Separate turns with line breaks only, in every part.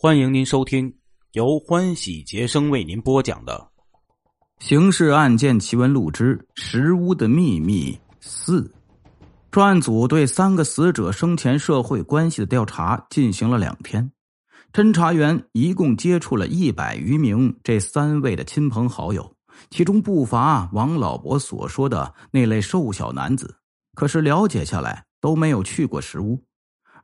欢迎您收听由欢喜杰生为您播讲的《
刑事案件奇闻录之石屋的秘密四》。专案组对三个死者生前社会关系的调查进行了两天，侦查员一共接触了一百余名这三位的亲朋好友，其中不乏王老伯所说的那类瘦小男子。可是了解下来，都没有去过石屋。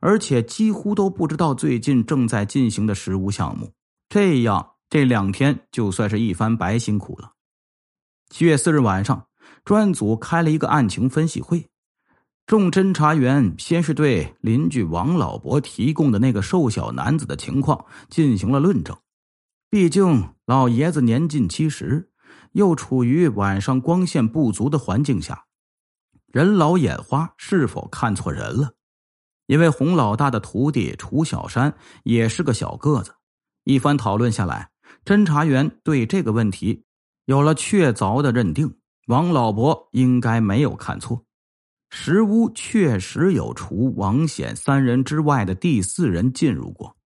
而且几乎都不知道最近正在进行的实物项目，这样这两天就算是一番白辛苦了。七月四日晚上，专案组开了一个案情分析会，众侦查员先是对邻居王老伯提供的那个瘦小男子的情况进行了论证。毕竟老爷子年近七十，又处于晚上光线不足的环境下，人老眼花，是否看错人了？因为洪老大的徒弟楚小山也是个小个子，一番讨论下来，侦查员对这个问题有了确凿的认定：王老伯应该没有看错，石屋确实有除王显三人之外的第四人进入过。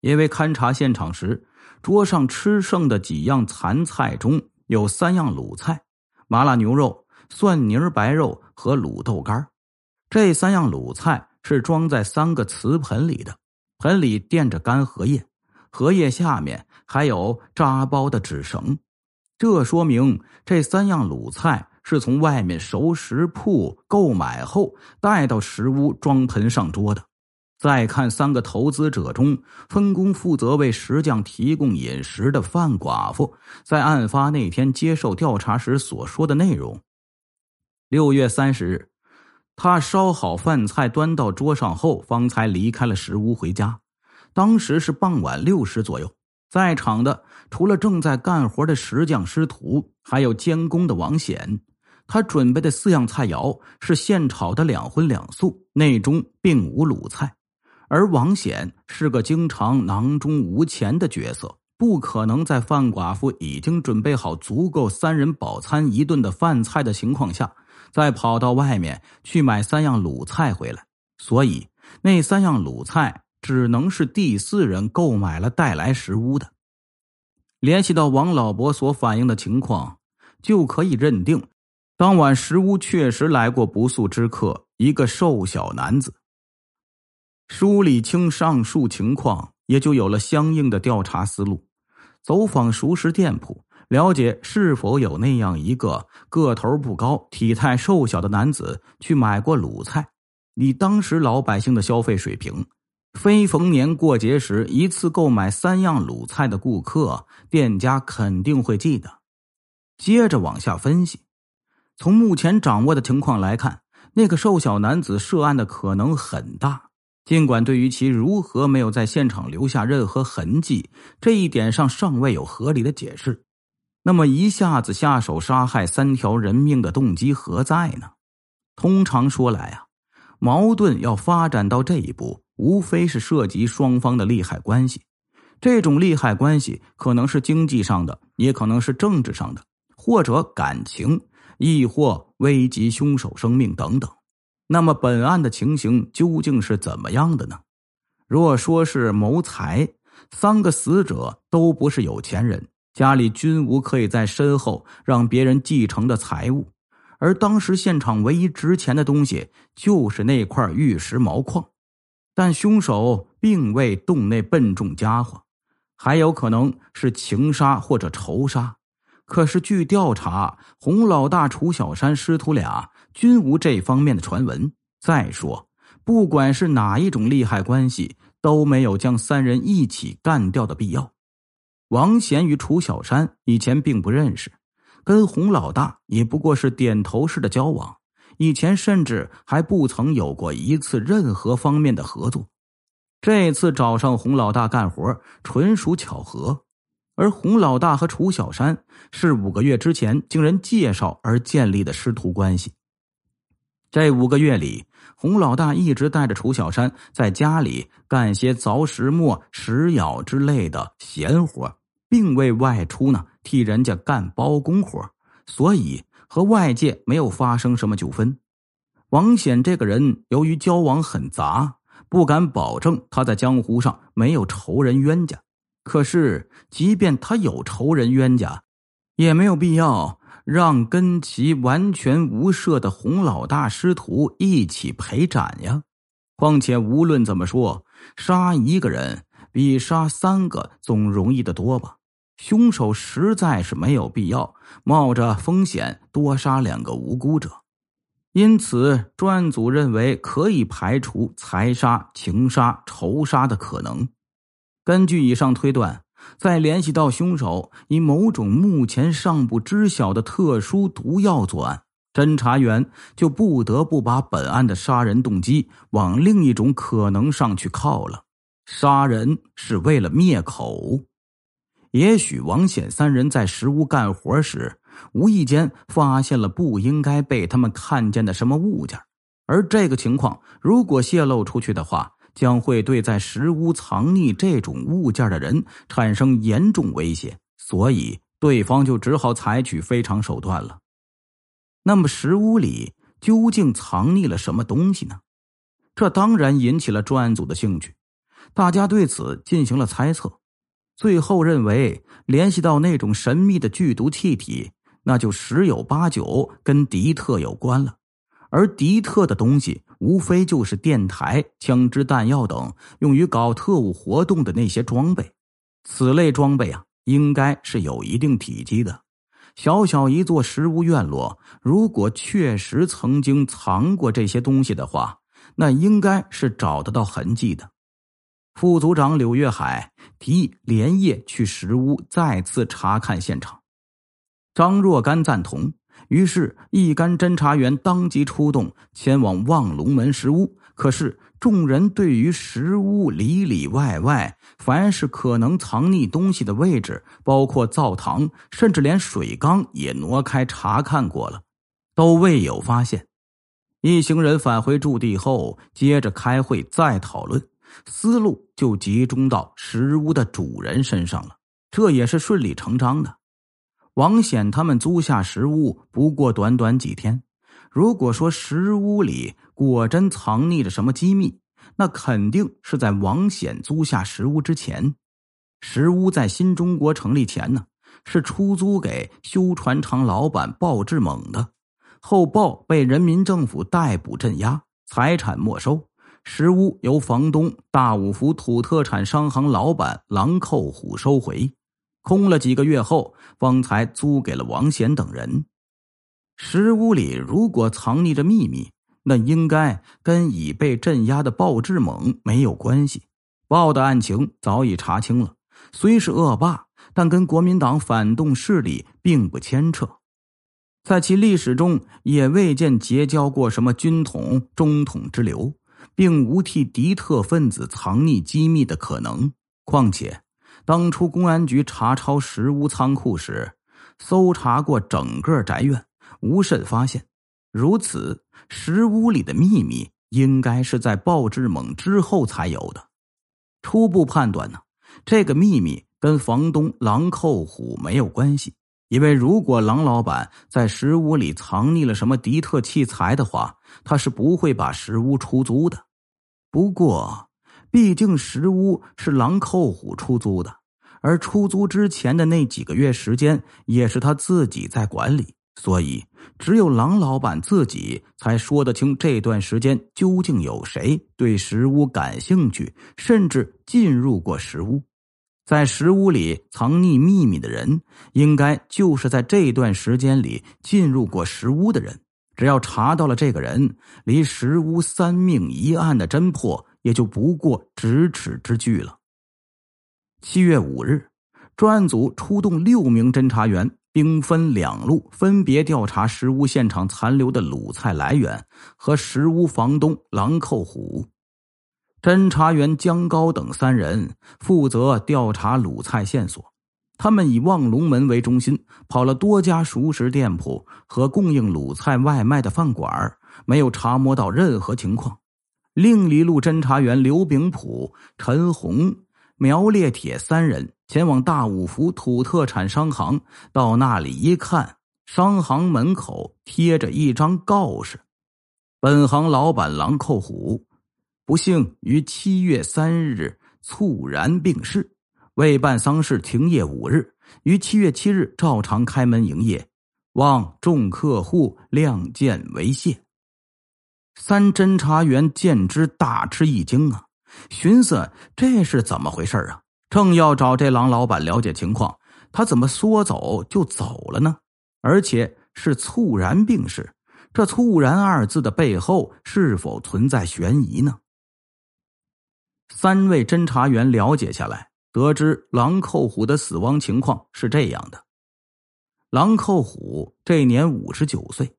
因为勘察现场时，桌上吃剩的几样残菜中有三样卤菜：麻辣牛肉、蒜泥白肉和卤豆干。这三样卤菜。是装在三个瓷盆里的，盆里垫着干荷叶，荷叶下面还有扎包的纸绳，这说明这三样卤菜是从外面熟食铺购买后带到食屋装盆上桌的。再看三个投资者中分工负责为石匠提供饮食的范寡妇，在案发那天接受调查时所说的内容。六月三十日。他烧好饭菜，端到桌上后，方才离开了石屋回家。当时是傍晚六时左右，在场的除了正在干活的石匠师徒，还有监工的王显。他准备的四样菜肴是现炒的两荤两素，内中并无卤菜。而王显是个经常囊中无钱的角色，不可能在范寡妇已经准备好足够三人饱餐一顿的饭菜的情况下。再跑到外面去买三样卤菜回来，所以那三样卤菜只能是第四人购买了带来食屋的。联系到王老伯所反映的情况，就可以认定，当晚食屋确实来过不速之客，一个瘦小男子。梳理清上述情况，也就有了相应的调查思路，走访熟食店铺。了解是否有那样一个个头不高、体态瘦小的男子去买过卤菜？以当时老百姓的消费水平，非逢年过节时一次购买三样卤菜的顾客，店家肯定会记得。接着往下分析，从目前掌握的情况来看，那个瘦小男子涉案的可能很大。尽管对于其如何没有在现场留下任何痕迹这一点上尚未有合理的解释。那么一下子下手杀害三条人命的动机何在呢？通常说来啊，矛盾要发展到这一步，无非是涉及双方的利害关系。这种利害关系可能是经济上的，也可能是政治上的，或者感情，亦或危及凶手生命等等。那么本案的情形究竟是怎么样的呢？若说是谋财，三个死者都不是有钱人。家里均无可以在身后让别人继承的财物，而当时现场唯一值钱的东西就是那块玉石毛矿，但凶手并未动那笨重家伙，还有可能是情杀或者仇杀。可是据调查，洪老大、楚小山师徒俩均无这方面的传闻。再说，不管是哪一种利害关系，都没有将三人一起干掉的必要。王贤与楚小山以前并不认识，跟洪老大也不过是点头式的交往，以前甚至还不曾有过一次任何方面的合作。这次找上洪老大干活，纯属巧合。而洪老大和楚小山是五个月之前经人介绍而建立的师徒关系。这五个月里，洪老大一直带着楚小山在家里干些凿石磨、石舀之类的闲活。并未外出呢，替人家干包工活，所以和外界没有发生什么纠纷。王显这个人由于交往很杂，不敢保证他在江湖上没有仇人冤家。可是，即便他有仇人冤家，也没有必要让跟其完全无涉的洪老大师徒一起陪斩呀。况且，无论怎么说，杀一个人比杀三个总容易的多吧。凶手实在是没有必要冒着风险多杀两个无辜者，因此专案组认为可以排除财杀、情杀、仇杀的可能。根据以上推断，再联系到凶手以某种目前尚不知晓的特殊毒药作案，侦查员就不得不把本案的杀人动机往另一种可能上去靠了：杀人是为了灭口。也许王显三人在石屋干活时，无意间发现了不应该被他们看见的什么物件，而这个情况如果泄露出去的话，将会对在石屋藏匿这种物件的人产生严重威胁，所以对方就只好采取非常手段了。那么石屋里究竟藏匿了什么东西呢？这当然引起了专案组的兴趣，大家对此进行了猜测。最后认为，联系到那种神秘的剧毒气体，那就十有八九跟迪特有关了。而迪特的东西，无非就是电台、枪支弹药等用于搞特务活动的那些装备。此类装备啊，应该是有一定体积的。小小一座石屋院落，如果确实曾经藏过这些东西的话，那应该是找得到痕迹的。副组长柳月海提议连夜去石屋再次查看现场，张若干赞同。于是，一干侦查员当即出动，前往望龙门石屋。可是，众人对于石屋里里外外，凡是可能藏匿东西的位置，包括灶堂，甚至连水缸也挪开查看过了，都未有发现。一行人返回驻地后，接着开会，再讨论。思路就集中到石屋的主人身上了，这也是顺理成章的。王显他们租下石屋不过短短几天，如果说石屋里果真藏匿着什么机密，那肯定是在王显租下石屋之前。石屋在新中国成立前呢，是出租给修船厂老板鲍志猛的，后鲍被人民政府逮捕镇压，财产没收。石屋由房东大五福土特产商行老板狼寇虎收回，空了几个月后，方才租给了王贤等人。石屋里如果藏匿着秘密，那应该跟已被镇压的鲍志猛没有关系。鲍的案情早已查清了，虽是恶霸，但跟国民党反动势力并不牵扯，在其历史中也未见结交过什么军统、中统之流。并无替敌特分子藏匿机密的可能。况且，当初公安局查抄石屋仓库时，搜查过整个宅院，无甚发现。如此，石屋里的秘密应该是在鲍志猛之后才有的。初步判断呢，这个秘密跟房东狼寇虎没有关系。因为如果狼老板在石屋里藏匿了什么敌特器材的话，他是不会把石屋出租的。不过，毕竟石屋是狼寇虎出租的，而出租之前的那几个月时间也是他自己在管理，所以只有狼老板自己才说得清这段时间究竟有谁对石屋感兴趣，甚至进入过石屋。在石屋里藏匿秘密的人，应该就是在这段时间里进入过石屋的人。只要查到了这个人，离石屋三命一案的侦破也就不过咫尺之距了。七月五日，专案组出动六名侦查员，兵分两路，分别调查石屋现场残留的卤菜来源和石屋房东狼寇虎。侦查员江高等三人负责调查卤菜线索。他们以望龙门为中心，跑了多家熟食店铺和供应卤菜外卖的饭馆，没有查摸到任何情况。另一路侦查员刘炳普、陈红、苗烈铁三人前往大五福土特产商行，到那里一看，商行门口贴着一张告示：“本行老板狼寇虎，不幸于七月三日猝然病逝，未办丧事，停业五日。于七月七日照常开门营业，望众客户谅见为谢。三侦查员见之大吃一惊啊，寻思这是怎么回事啊？正要找这狼老板了解情况，他怎么说走就走了呢？而且是猝然病逝，这“猝然”二字的背后是否存在悬疑呢？三位侦查员了解下来，得知狼寇虎的死亡情况是这样的：狼寇虎这年五十九岁，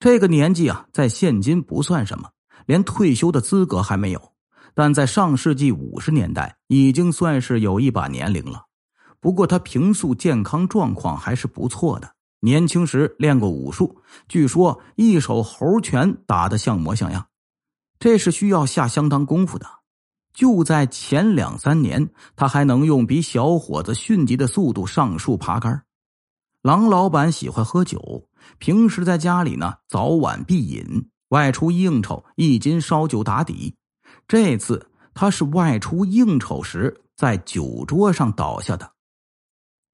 这个年纪啊，在现今不算什么，连退休的资格还没有；但在上世纪五十年代，已经算是有一把年龄了。不过他平素健康状况还是不错的，年轻时练过武术，据说一手猴拳打得像模像样，这是需要下相当功夫的。就在前两三年，他还能用比小伙子迅疾的速度上树爬杆。郎老板喜欢喝酒，平时在家里呢早晚必饮，外出应酬一斤烧酒打底。这次他是外出应酬时在酒桌上倒下的。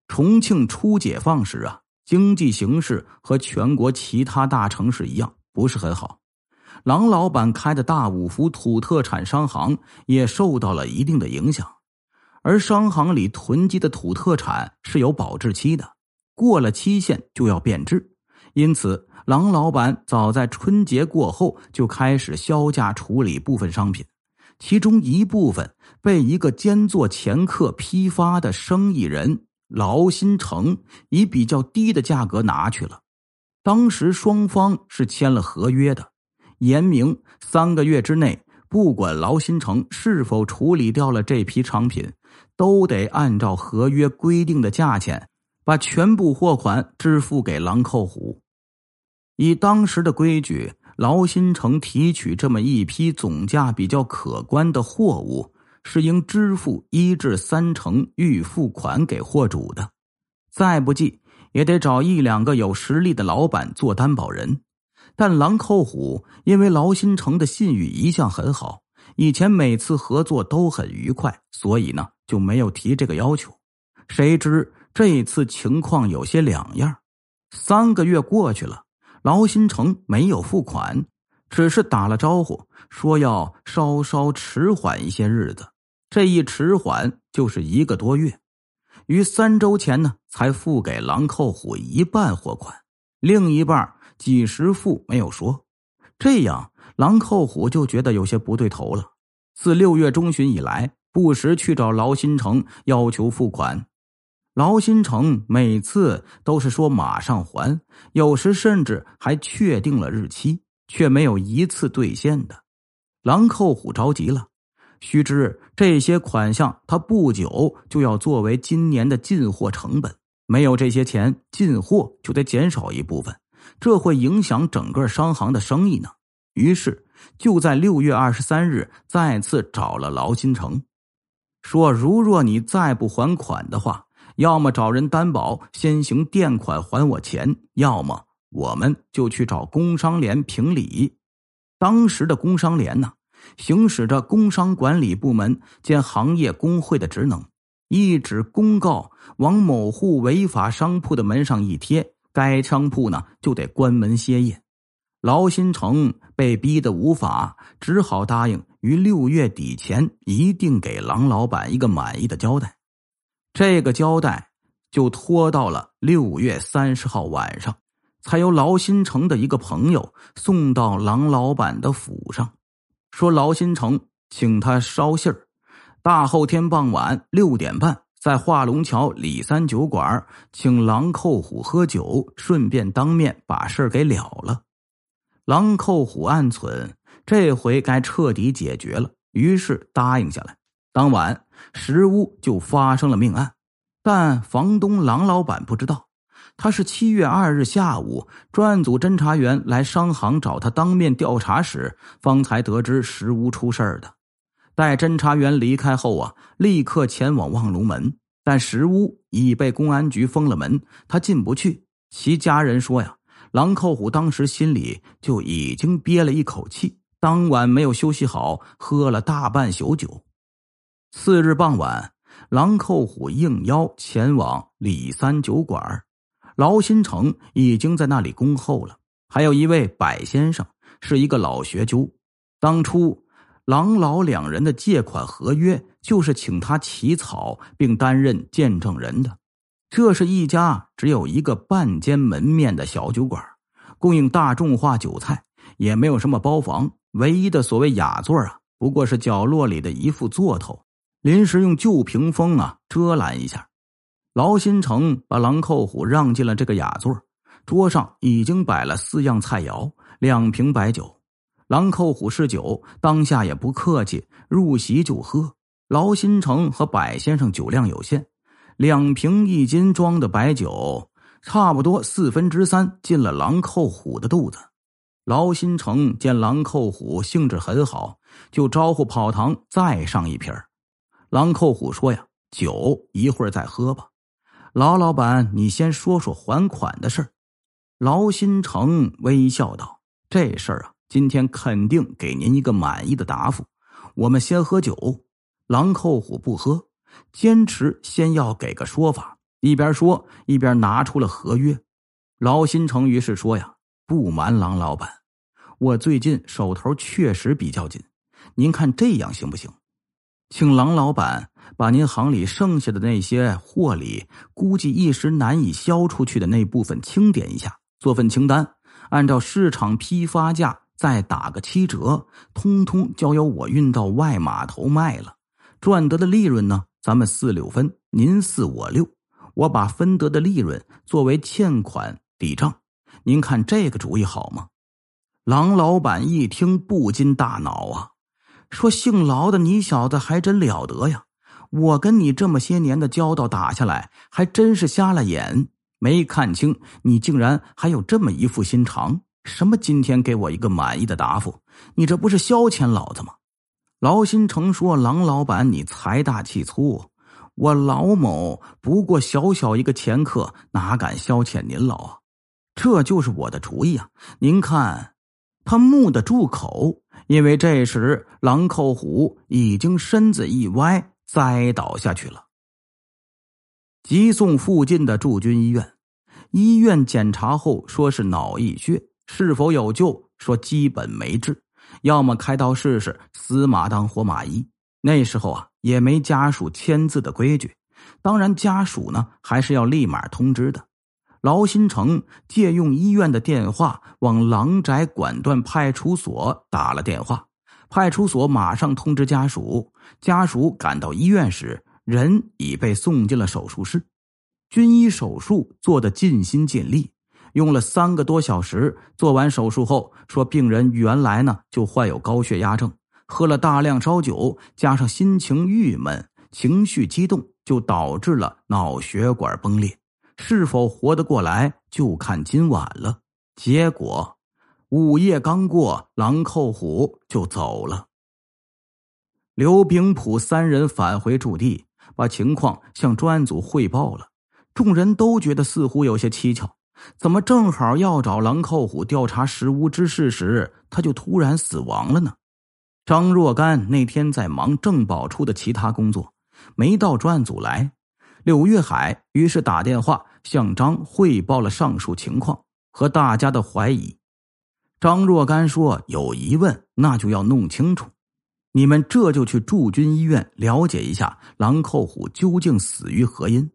重庆初解放时啊，经济形势和全国其他大城市一样，不是很好。郎老板开的大五福土特产商行也受到了一定的影响，而商行里囤积的土特产是有保质期的，过了期限就要变质，因此郎老板早在春节过后就开始销价处理部分商品，其中一部分被一个兼做掮客批发的生意人劳新成以比较低的价格拿去了，当时双方是签了合约的。严明三个月之内，不管劳新城是否处理掉了这批商品，都得按照合约规定的价钱，把全部货款支付给狼寇虎。以当时的规矩，劳新城提取这么一批总价比较可观的货物，是应支付一至三成预付款给货主的，再不济也得找一两个有实力的老板做担保人。但狼扣虎因为劳新城的信誉一向很好，以前每次合作都很愉快，所以呢就没有提这个要求。谁知这次情况有些两样，三个月过去了，劳新城没有付款，只是打了招呼说要稍稍迟缓一些日子。这一迟缓就是一个多月，于三周前呢才付给狼寇虎一半货款，另一半。几时付没有说，这样狼寇虎就觉得有些不对头了。自六月中旬以来，不时去找劳新城要求付款，劳新城每次都是说马上还，有时甚至还确定了日期，却没有一次兑现的。狼寇虎着急了，须知这些款项他不久就要作为今年的进货成本，没有这些钱，进货就得减少一部分。这会影响整个商行的生意呢。于是就在六月二十三日再次找了劳新城，说：“如若你再不还款的话，要么找人担保先行垫款还我钱，要么我们就去找工商联评理。”当时的工商联呢，行使着工商管理部门兼行业工会的职能，一纸公告往某户违法商铺的门上一贴。该商铺呢就得关门歇业，劳新城被逼得无法，只好答应于六月底前一定给郎老板一个满意的交代。这个交代就拖到了六月三十号晚上，才由劳新城的一个朋友送到郎老板的府上，说劳新城请他捎信儿，大后天傍晚六点半。在化龙桥李三酒馆，请狼寇虎喝酒，顺便当面把事给了了。狼寇虎暗存，这回该彻底解决了，于是答应下来。当晚，石屋就发生了命案，但房东狼老板不知道，他是七月二日下午，专案组侦查员来商行找他当面调查时，方才得知石屋出事的。待侦查员离开后啊，立刻前往望龙门，但石屋已被公安局封了门，他进不去。其家人说呀，郎寇虎当时心里就已经憋了一口气，当晚没有休息好，喝了大半宿酒。次日傍晚，狼寇虎应邀前往李三酒馆，劳新成已经在那里恭候了。还有一位柏先生，是一个老学究。当初狼老两人的借款合约，就是请他起草并担任见证人的。这是一家只有一个半间门面的小酒馆，供应大众化酒菜，也没有什么包房。唯一的所谓雅座啊，不过是角落里的一副座头，临时用旧屏风啊遮拦一下。劳新成把狼寇虎让进了这个雅座，桌上已经摆了四样菜肴，两瓶白酒。狼寇虎嗜酒，当下也不客气，入席就喝。劳新成和柏先生酒量有限。两瓶一斤装的白酒，差不多四分之三进了狼寇虎的肚子。劳新成见狼寇虎兴致很好，就招呼跑堂再上一瓶。狼寇虎说：“呀，酒一会儿再喝吧。”劳老板，你先说说还款的事儿。劳新成微笑道：“这事儿啊，今天肯定给您一个满意的答复。我们先喝酒。”狼寇虎不喝。坚持先要给个说法，一边说一边拿出了合约。劳新成于是说：“呀，不瞒狼老板，我最近手头确实比较紧，您看这样行不行？请郎老板把您行里剩下的那些货里，估计一时难以销出去的那部分清点一下，做份清单，按照市场批发价再打个七折，通通交由我运到外码头卖了，赚得的利润呢？”咱们四六分，您四我六，我把分得的利润作为欠款抵账，您看这个主意好吗？郎老板一听不禁大恼啊，说：“姓劳的你小子还真了得呀！我跟你这么些年的交道打下来，还真是瞎了眼，没看清你竟然还有这么一副心肠。什么今天给我一个满意的答复？你这不是消遣老子吗？”劳新成说：“郎老板，你财大气粗，我劳某不过小小一个掮客，哪敢消遣您老啊？这就是我的主意啊！您看，他木的住口，因为这时狼寇虎已经身子一歪，栽倒下去了。急送附近的驻军医院，医院检查后说是脑溢血，是否有救？说基本没治。”要么开刀试试，死马当活马医。那时候啊，也没家属签字的规矩，当然家属呢还是要立马通知的。劳新成借用医院的电话，往狼宅管段派出所打了电话，派出所马上通知家属。家属赶到医院时，人已被送进了手术室。军医手术做得尽心尽力。用了三个多小时，做完手术后，说病人原来呢就患有高血压症，喝了大量烧酒，加上心情郁闷、情绪激动，就导致了脑血管崩裂。是否活得过来，就看今晚了。结果，午夜刚过，狼寇虎就走了。刘炳普三人返回驻地，把情况向专案组汇报了。众人都觉得似乎有些蹊跷。怎么正好要找狼寇虎调查石屋之事时，他就突然死亡了呢？张若干那天在忙政保处的其他工作，没到专案组来。柳月海于是打电话向张汇报了上述情况和大家的怀疑。张若干说：“有疑问，那就要弄清楚。你们这就去驻军医院了解一下，狼寇虎究竟死于何因。”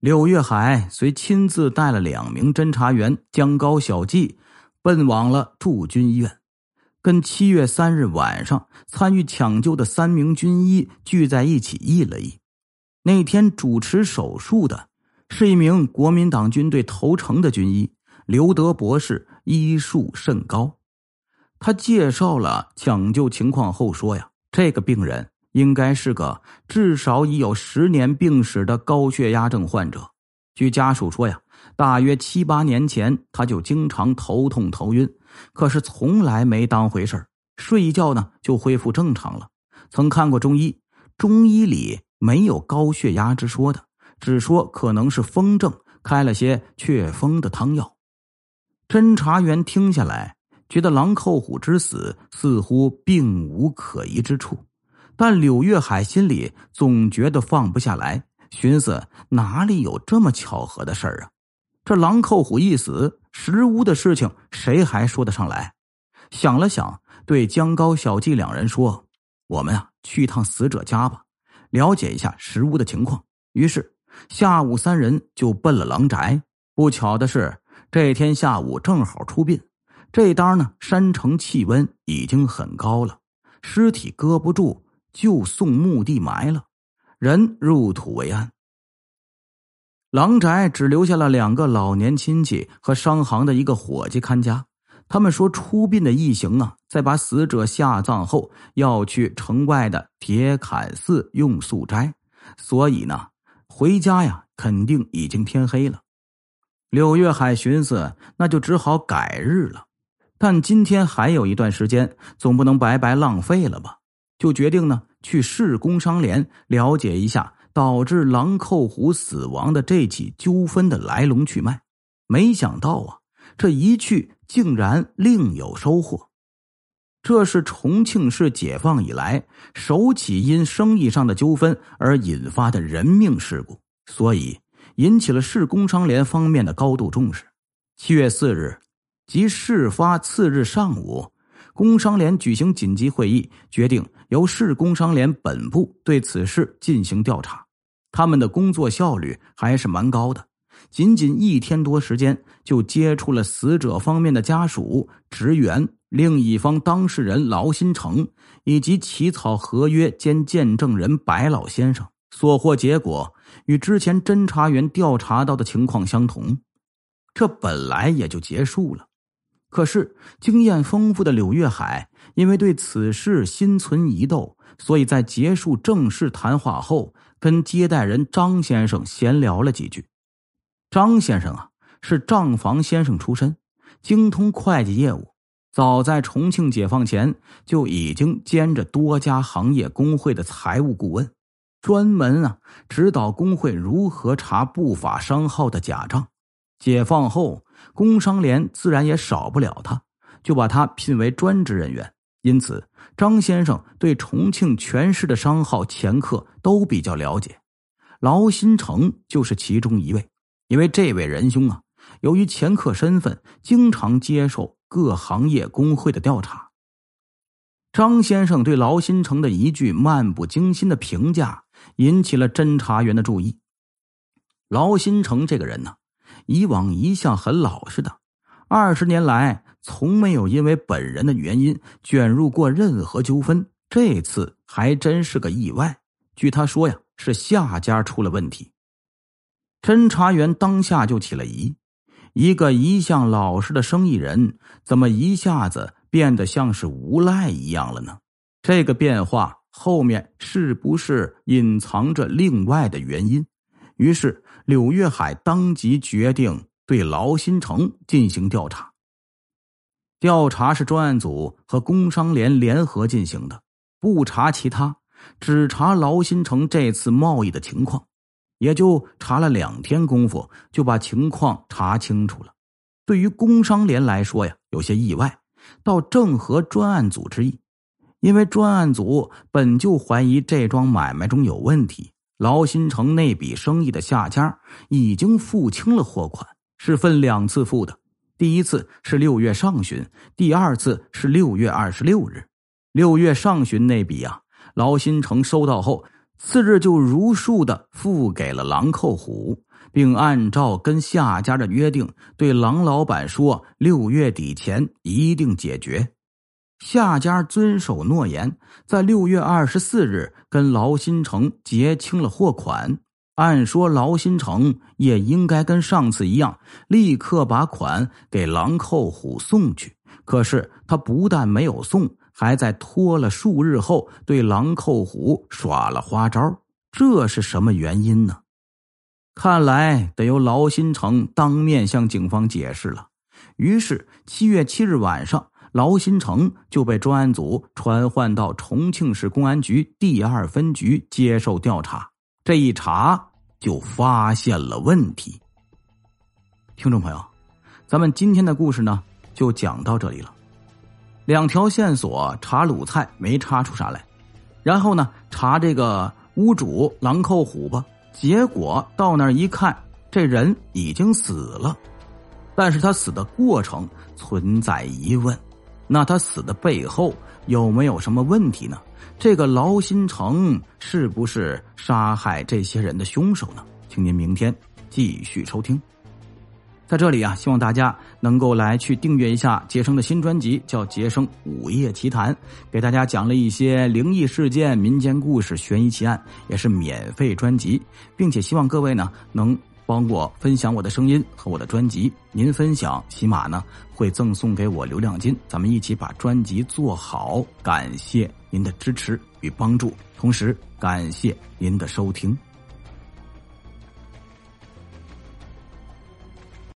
柳月海遂亲自带了两名侦查员江高、小季，奔往了驻军医院，跟七月三日晚上参与抢救的三名军医聚在一起议了议。那天主持手术的是一名国民党军队投诚的军医刘德博士，医术甚高。他介绍了抢救情况后说：“呀，这个病人。”应该是个至少已有十年病史的高血压症患者。据家属说呀，大约七八年前他就经常头痛头晕，可是从来没当回事睡一觉呢就恢复正常了。曾看过中医，中医里没有高血压之说的，只说可能是风症，开了些祛风的汤药。侦查员听下来，觉得狼寇虎之死似乎并无可疑之处，但柳月海心里总觉得放不下来，寻思哪里有这么巧合的事儿啊？这狼寇虎一死，石屋的事情谁还说得上来？想了想，对江高、小季两人说：“我们啊，去一趟死者家吧，了解一下石屋的情况。”于是下午三人就奔了狼宅。不巧的是，这天下午正好出殡。这当呢，山城气温已经很高了，尸体搁不住，就送墓地埋了，人入土为安。狼宅只留下了两个老年亲戚和商行的一个伙计看家。他们说，出殡的一行啊，在把死者下葬后，要去城外的铁坎寺用素斋，所以呢，回家呀，肯定已经天黑了。柳月海寻思，那就只好改日了。但今天还有一段时间，总不能白白浪费了吧？就决定呢去市工商联了解一下导致狼寇虎死亡的这起纠纷的来龙去脉。没想到啊，这一去竟然另有收获。这是重庆市解放以来首起因生意上的纠纷而引发的人命事故，所以引起了市工商联方面的高度重视。七月四日。即事发次日上午，工商联举行紧急会议，决定由市工商联本部对此事进行调查。他们的工作效率还是蛮高的，仅仅一天多时间，就接触了死者方面的家属、职员、另一方当事人劳新成以及起草合约兼见证人白老先生。所获结果与之前侦查员调查到的情况相同，这本来也就结束了。可是，经验丰富的柳月海因为对此事心存疑窦，所以在结束正式谈话后，跟接待人张先生闲聊了几句。张先生啊，是账房先生出身，精通会计业务，早在重庆解放前就已经兼着多家行业工会的财务顾问，专门啊指导工会如何查不法商号的假账。解放后。工商联自然也少不了他，就把他聘为专职人员。因此，张先生对重庆全市的商号掮客都比较了解。劳新成就是其中一位，因为这位仁兄啊，由于前客身份，经常接受各行业工会的调查。张先生对劳新成的一句漫不经心的评价，引起了侦查员的注意。劳新成这个人呢？以往一向很老实的，二十年来从没有因为本人的原因卷入过任何纠纷。这次还真是个意外。据他说呀，是下家出了问题。侦查员当下就起了疑：一个一向老实的生意人，怎么一下子变得像是无赖一样了呢？这个变化后面是不是隐藏着另外的原因？于是。柳月海当即决定对劳新成进行调查。调查是专案组和工商联联合进行的，不查其他，只查劳新成这次贸易的情况，也就查了两天功夫，就把情况查清楚了。对于工商联来说呀，有些意外，倒正合专案组之意，因为专案组本就怀疑这桩买卖中有问题。劳新城那笔生意的下家已经付清了货款，是分两次付的。第一次是六月上旬，第二次是六月二十六日。六月上旬那笔啊，劳新城收到后，次日就如数的付给了狼寇虎，并按照跟下家的约定，对狼老板说六月底前一定解决。夏家遵守诺言，在六月二十四日跟劳新城结清了货款。按说劳新城也应该跟上次一样，立刻把款给狼寇虎送去。可是他不但没有送，还在拖了数日后对狼寇虎耍了花招。这是什么原因呢？看来得由劳新城当面向警方解释了。于是七月七日晚上。劳新成就被专案组传唤到重庆市公安局第二分局接受调查。这一查就发现了问题。听众朋友，咱们今天的故事呢就讲到这里了。两条线索查鲁菜没查出啥来，然后呢查这个屋主狼扣虎吧，结果到那儿一看，这人已经死了，但是他死的过程存在疑问，那他死的背后有没有什么问题呢？这个劳心城是不是杀害这些人的凶手呢？请您明天继续收听。在这里啊，希望大家能够来去订阅一下杰生的新专辑，叫《杰生午夜奇谈》，给大家讲了一些灵异事件、民间故事、悬疑奇案，也是免费专辑，并且希望各位呢能帮我分享我的声音和我的专辑。您分享，起码呢会赠送给我流量金，咱们一起把专辑做好。感谢您的支持与帮助，同时感谢您的收听。